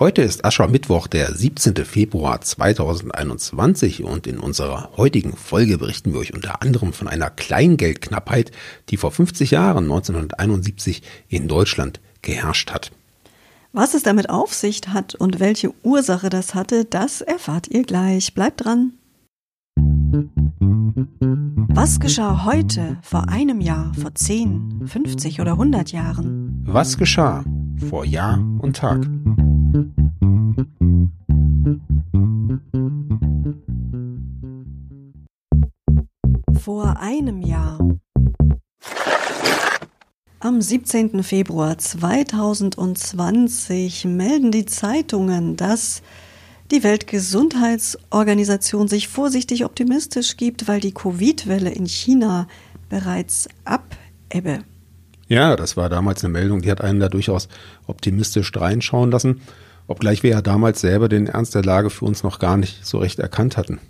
Heute ist Aschermittwoch, der 17. Februar 2021 und in unserer heutigen Folge berichten wir euch unter anderem von einer Kleingeldknappheit, die vor 50 Jahren 1971 in Deutschland geherrscht hat. Was es damit auf sich hat und welche Ursache das hatte, das erfahrt ihr gleich. Bleibt dran. Was geschah heute, vor einem Jahr, vor 10, 50 oder 100 Jahren? Was geschah vor Jahr und Tag? Vor einem Jahr. Am 17. Februar 2020 melden die Zeitungen, dass die Weltgesundheitsorganisation sich vorsichtig optimistisch gibt, weil die Covid-Welle in China bereits abebbe. Ja, das war damals eine Meldung, die hat einen da durchaus optimistisch reinschauen lassen, obgleich wir ja damals selber den Ernst der Lage für uns noch gar nicht so recht erkannt hatten.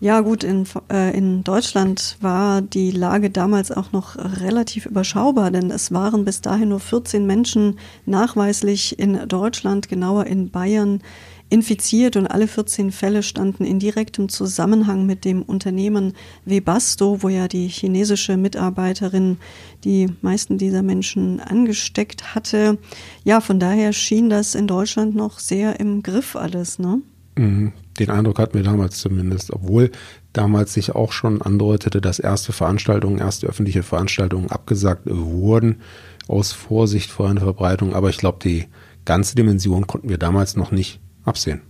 Ja gut, in, äh, in Deutschland war die Lage damals auch noch relativ überschaubar, denn es waren bis dahin nur 14 Menschen nachweislich in Deutschland, genauer in Bayern, infiziert und alle 14 Fälle standen in direktem Zusammenhang mit dem Unternehmen Webasto, wo ja die chinesische Mitarbeiterin die meisten dieser Menschen angesteckt hatte. Ja, von daher schien das in Deutschland noch sehr im Griff alles, ne? Mhm. Den Eindruck hatten wir damals zumindest, obwohl damals sich auch schon andeutete, dass erste Veranstaltungen, erste öffentliche Veranstaltungen abgesagt wurden aus Vorsicht vor einer Verbreitung. Aber ich glaube, die ganze Dimension konnten wir damals noch nicht absehen.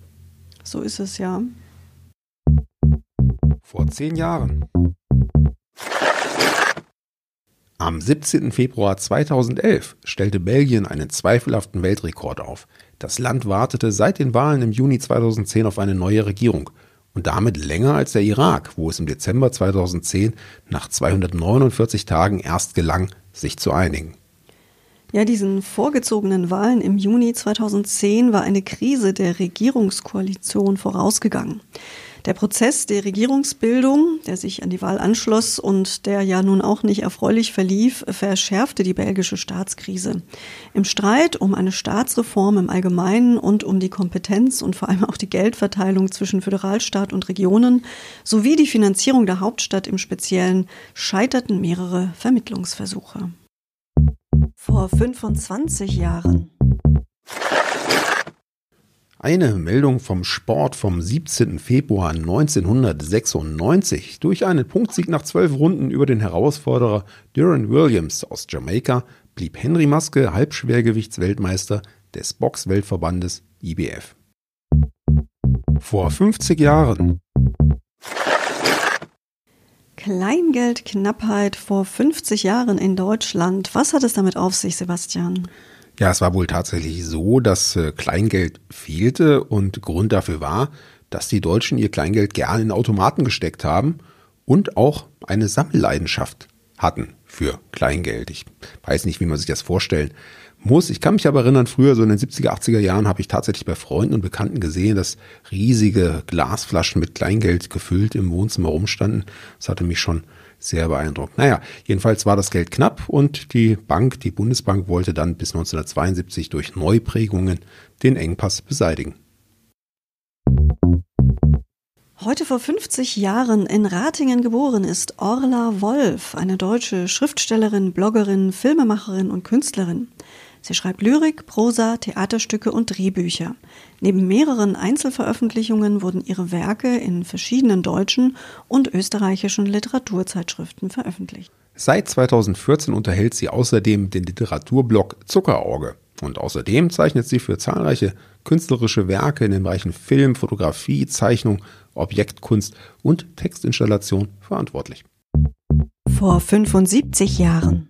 So ist es ja. Vor zehn Jahren. Am 17. Februar 2011 stellte Belgien einen zweifelhaften Weltrekord auf. Das Land wartete seit den Wahlen im Juni 2010 auf eine neue Regierung und damit länger als der Irak, wo es im Dezember 2010 nach 249 Tagen erst gelang, sich zu einigen. Ja, diesen vorgezogenen Wahlen im Juni 2010 war eine Krise der Regierungskoalition vorausgegangen. Der Prozess der Regierungsbildung, der sich an die Wahl anschloss und der ja nun auch nicht erfreulich verlief, verschärfte die belgische Staatskrise. Im Streit um eine Staatsreform im Allgemeinen und um die Kompetenz und vor allem auch die Geldverteilung zwischen Föderalstaat und Regionen sowie die Finanzierung der Hauptstadt im Speziellen scheiterten mehrere Vermittlungsversuche. Vor 25 Jahren. Eine Meldung vom Sport vom 17. Februar 1996. Durch einen Punktsieg nach zwölf Runden über den Herausforderer Duran Williams aus Jamaika blieb Henry Maske Halbschwergewichtsweltmeister des Boxweltverbandes IBF. Vor 50 Jahren. Kleingeldknappheit vor 50 Jahren in Deutschland. Was hat es damit auf sich, Sebastian? Ja, es war wohl tatsächlich so, dass äh, Kleingeld fehlte und Grund dafür war, dass die Deutschen ihr Kleingeld gern in Automaten gesteckt haben und auch eine Sammelleidenschaft hatten für Kleingeld. Ich weiß nicht, wie man sich das vorstellen muss. Ich kann mich aber erinnern, früher, so in den 70er, 80er Jahren, habe ich tatsächlich bei Freunden und Bekannten gesehen, dass riesige Glasflaschen mit Kleingeld gefüllt im Wohnzimmer rumstanden. Das hatte mich schon sehr beeindruckt. Naja, jedenfalls war das Geld knapp und die Bank, die Bundesbank, wollte dann bis 1972 durch Neuprägungen den Engpass beseitigen. Heute vor 50 Jahren in Ratingen geboren ist Orla Wolf, eine deutsche Schriftstellerin, Bloggerin, Filmemacherin und Künstlerin. Sie schreibt Lyrik, Prosa, Theaterstücke und Drehbücher. Neben mehreren Einzelveröffentlichungen wurden ihre Werke in verschiedenen deutschen und österreichischen Literaturzeitschriften veröffentlicht. Seit 2014 unterhält sie außerdem den Literaturblog Zuckerauge. Und außerdem zeichnet sie für zahlreiche künstlerische Werke in den Bereichen Film, Fotografie, Zeichnung, Objektkunst und Textinstallation verantwortlich. Vor 75 Jahren.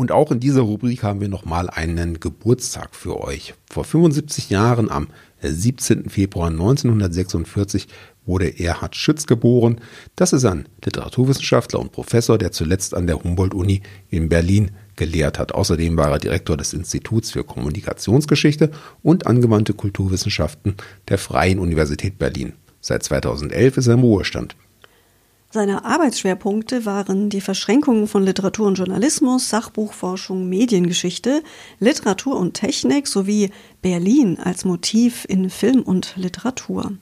Und auch in dieser Rubrik haben wir nochmal einen Geburtstag für euch. Vor 75 Jahren, am 17. Februar 1946, wurde Erhard Schütz geboren. Das ist ein Literaturwissenschaftler und Professor, der zuletzt an der Humboldt-Uni in Berlin gelehrt hat. Außerdem war er Direktor des Instituts für Kommunikationsgeschichte und angewandte Kulturwissenschaften der Freien Universität Berlin. Seit 2011 ist er im Ruhestand. Seine Arbeitsschwerpunkte waren die Verschränkung von Literatur und Journalismus, Sachbuchforschung, Mediengeschichte, Literatur und Technik sowie Berlin als Motiv in Film und Literatur.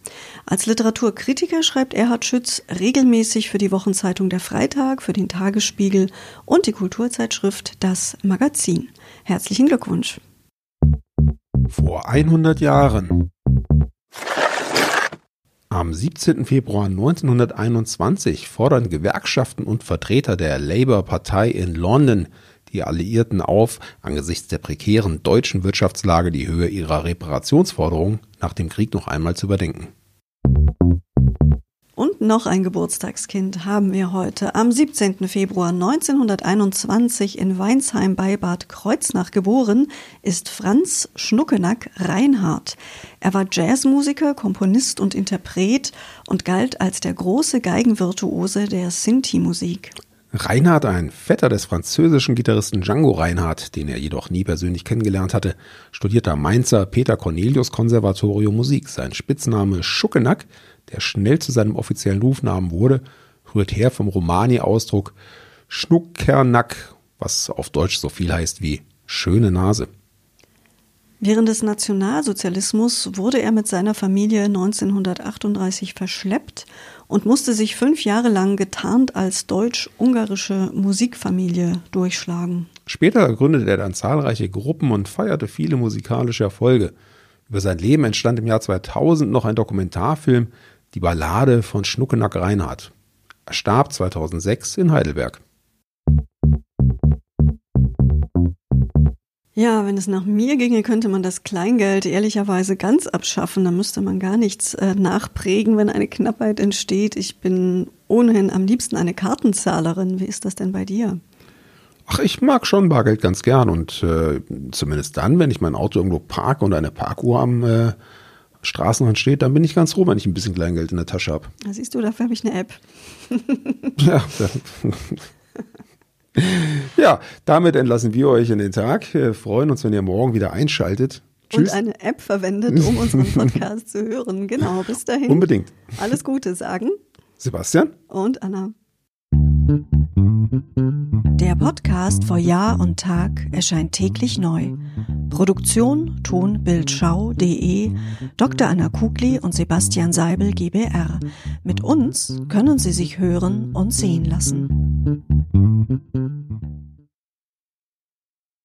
Als Literaturkritiker schreibt Erhard Schütz regelmäßig für die Wochenzeitung Der Freitag, für den Tagesspiegel und die Kulturzeitschrift Das Magazin. Herzlichen Glückwunsch. Vor 100 Jahren. Am 17. Februar 1921 fordern Gewerkschaften und Vertreter der Labour-Partei in London die Alliierten auf, angesichts der prekären deutschen Wirtschaftslage die Höhe ihrer Reparationsforderungen nach dem Krieg noch einmal zu überdenken. Und noch ein Geburtstagskind haben wir heute. Am 17. Februar 1921 in Weinsheim bei Bad Kreuznach geboren ist Franz Schnuckenack Reinhardt. Er war Jazzmusiker, Komponist und Interpret und galt als der große Geigenvirtuose der Sinti-Musik. Reinhard, ein Vetter des französischen Gitarristen Django Reinhardt, den er jedoch nie persönlich kennengelernt hatte, studierte am Mainzer Peter Cornelius Konservatorium Musik. Sein Spitzname Schuckenack der schnell zu seinem offiziellen Rufnamen wurde, rührt her vom Romani-Ausdruck Schnuckernack, was auf Deutsch so viel heißt wie schöne Nase. Während des Nationalsozialismus wurde er mit seiner Familie 1938 verschleppt und musste sich fünf Jahre lang getarnt als deutsch-ungarische Musikfamilie durchschlagen. Später gründete er dann zahlreiche Gruppen und feierte viele musikalische Erfolge. Über sein Leben entstand im Jahr 2000 noch ein Dokumentarfilm, die Ballade von Schnuckenack Reinhardt. Er starb 2006 in Heidelberg. Ja, wenn es nach mir ginge, könnte man das Kleingeld ehrlicherweise ganz abschaffen. Da müsste man gar nichts äh, nachprägen, wenn eine Knappheit entsteht. Ich bin ohnehin am liebsten eine Kartenzahlerin. Wie ist das denn bei dir? Ach, ich mag schon Bargeld ganz gern und äh, zumindest dann, wenn ich mein Auto irgendwo parke und eine Parkuhr am äh, Straßenrand steht, dann bin ich ganz froh, wenn ich ein bisschen Kleingeld in der Tasche habe. Siehst du, dafür habe ich eine App. ja, ja, damit entlassen wir euch in den Tag. Wir freuen uns, wenn ihr morgen wieder einschaltet. Tschüss. Und eine App verwendet, um unseren Podcast zu hören. Genau, bis dahin. Unbedingt. Alles Gute sagen. Sebastian. Und Anna. Der Podcast vor Jahr und Tag erscheint täglich neu. Produktion tonbildschau.de Dr. Anna Kugli und Sebastian Seibel GBR. Mit uns können Sie sich hören und sehen lassen.